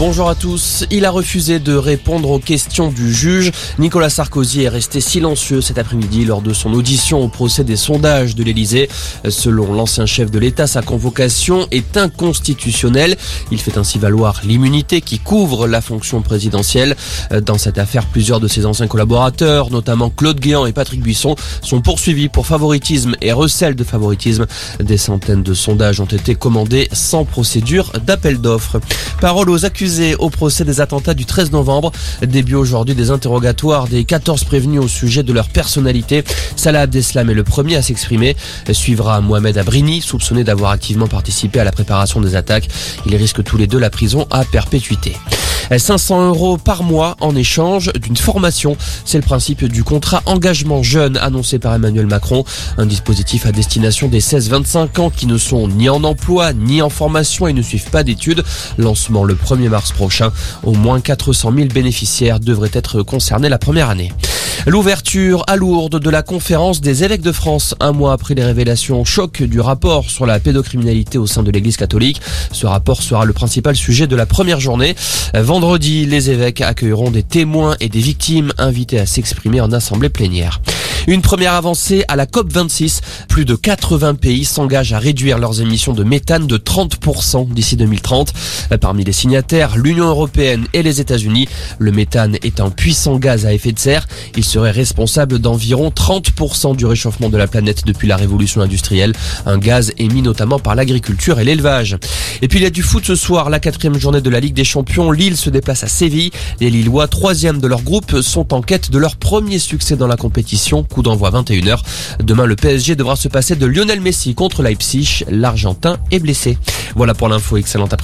Bonjour à tous. Il a refusé de répondre aux questions du juge. Nicolas Sarkozy est resté silencieux cet après-midi lors de son audition au procès des sondages de l'Elysée. Selon l'ancien chef de l'État, sa convocation est inconstitutionnelle. Il fait ainsi valoir l'immunité qui couvre la fonction présidentielle. Dans cette affaire, plusieurs de ses anciens collaborateurs, notamment Claude Guéant et Patrick Buisson, sont poursuivis pour favoritisme et recel de favoritisme. Des centaines de sondages ont été commandés sans procédure d'appel d'offres. Parole aux accusés au procès des attentats du 13 novembre. Début aujourd'hui des interrogatoires des 14 prévenus au sujet de leur personnalité. Salah Abdeslam est le premier à s'exprimer. Suivra Mohamed Abrini, soupçonné d'avoir activement participé à la préparation des attaques. Ils risquent tous les deux la prison à perpétuité. 500 euros par mois en échange d'une formation. C'est le principe du contrat engagement jeune annoncé par Emmanuel Macron. Un dispositif à destination des 16-25 ans qui ne sont ni en emploi ni en formation et ne suivent pas d'études. Lancement le 1er mars prochain. Au moins 400 000 bénéficiaires devraient être concernés la première année. L'ouverture à Lourdes de la conférence des évêques de France, un mois après les révélations choc du rapport sur la pédocriminalité au sein de l'Église catholique. Ce rapport sera le principal sujet de la première journée. Vendredi, les évêques accueilleront des témoins et des victimes invités à s'exprimer en assemblée plénière. Une première avancée à la COP26. Plus de 80 pays s'engagent à réduire leurs émissions de méthane de 30% d'ici 2030. Parmi les signataires, l'Union européenne et les États-Unis. Le méthane est un puissant gaz à effet de serre. Il serait responsable d'environ 30% du réchauffement de la planète depuis la révolution industrielle. Un gaz émis notamment par l'agriculture et l'élevage. Et puis il y a du foot ce soir, la quatrième journée de la Ligue des Champions. Lille se déplace à Séville. Les Lillois, troisième de leur groupe, sont en quête de leur premier succès dans la compétition. Coup d'envoi 21h. Demain, le PSG devra se passer de Lionel Messi contre Leipzig. L'Argentin est blessé. Voilà pour l'info. Excellente après